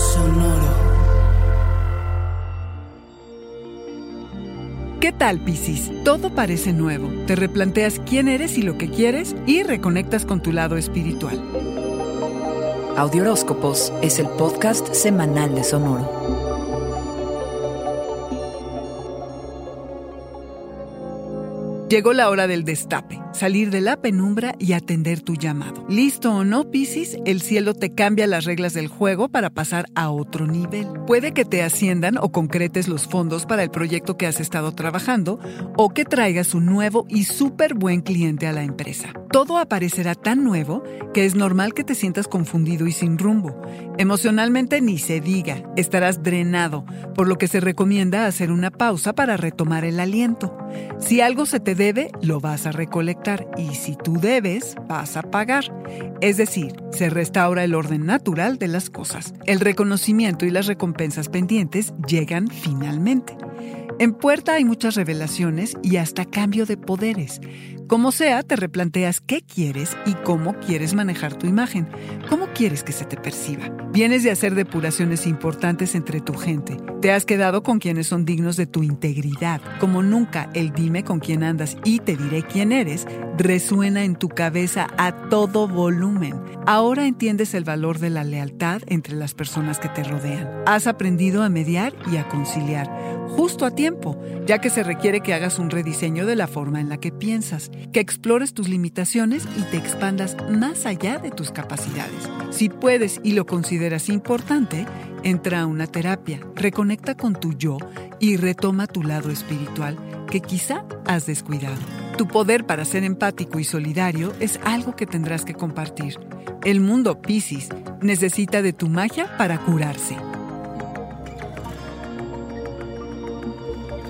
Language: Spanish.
Sonoro. ¿Qué tal, Piscis? Todo parece nuevo. Te replanteas quién eres y lo que quieres y reconectas con tu lado espiritual. Audioróscopos es el podcast semanal de Sonoro. Llegó la hora del destape, salir de la penumbra y atender tu llamado. ¿Listo o no, Piscis? El cielo te cambia las reglas del juego para pasar a otro nivel. Puede que te asciendan o concretes los fondos para el proyecto que has estado trabajando o que traigas un nuevo y súper buen cliente a la empresa. Todo aparecerá tan nuevo que es normal que te sientas confundido y sin rumbo. Emocionalmente ni se diga, estarás drenado, por lo que se recomienda hacer una pausa para retomar el aliento. Si algo se te debe, lo vas a recolectar y si tú debes, vas a pagar. Es decir, se restaura el orden natural de las cosas. El reconocimiento y las recompensas pendientes llegan finalmente. En puerta hay muchas revelaciones y hasta cambio de poderes. Como sea, te replanteas qué quieres y cómo quieres manejar tu imagen, cómo quieres que se te perciba. Vienes de hacer depuraciones importantes entre tu gente. Te has quedado con quienes son dignos de tu integridad. Como nunca el dime con quién andas y te diré quién eres resuena en tu cabeza a todo volumen. Ahora entiendes el valor de la lealtad entre las personas que te rodean. Has aprendido a mediar y a conciliar, justo a tiempo, ya que se requiere que hagas un rediseño de la forma en la que piensas que explores tus limitaciones y te expandas más allá de tus capacidades. Si puedes y lo consideras importante, entra a una terapia, reconecta con tu yo y retoma tu lado espiritual que quizá has descuidado. Tu poder para ser empático y solidario es algo que tendrás que compartir. El mundo Pisces necesita de tu magia para curarse.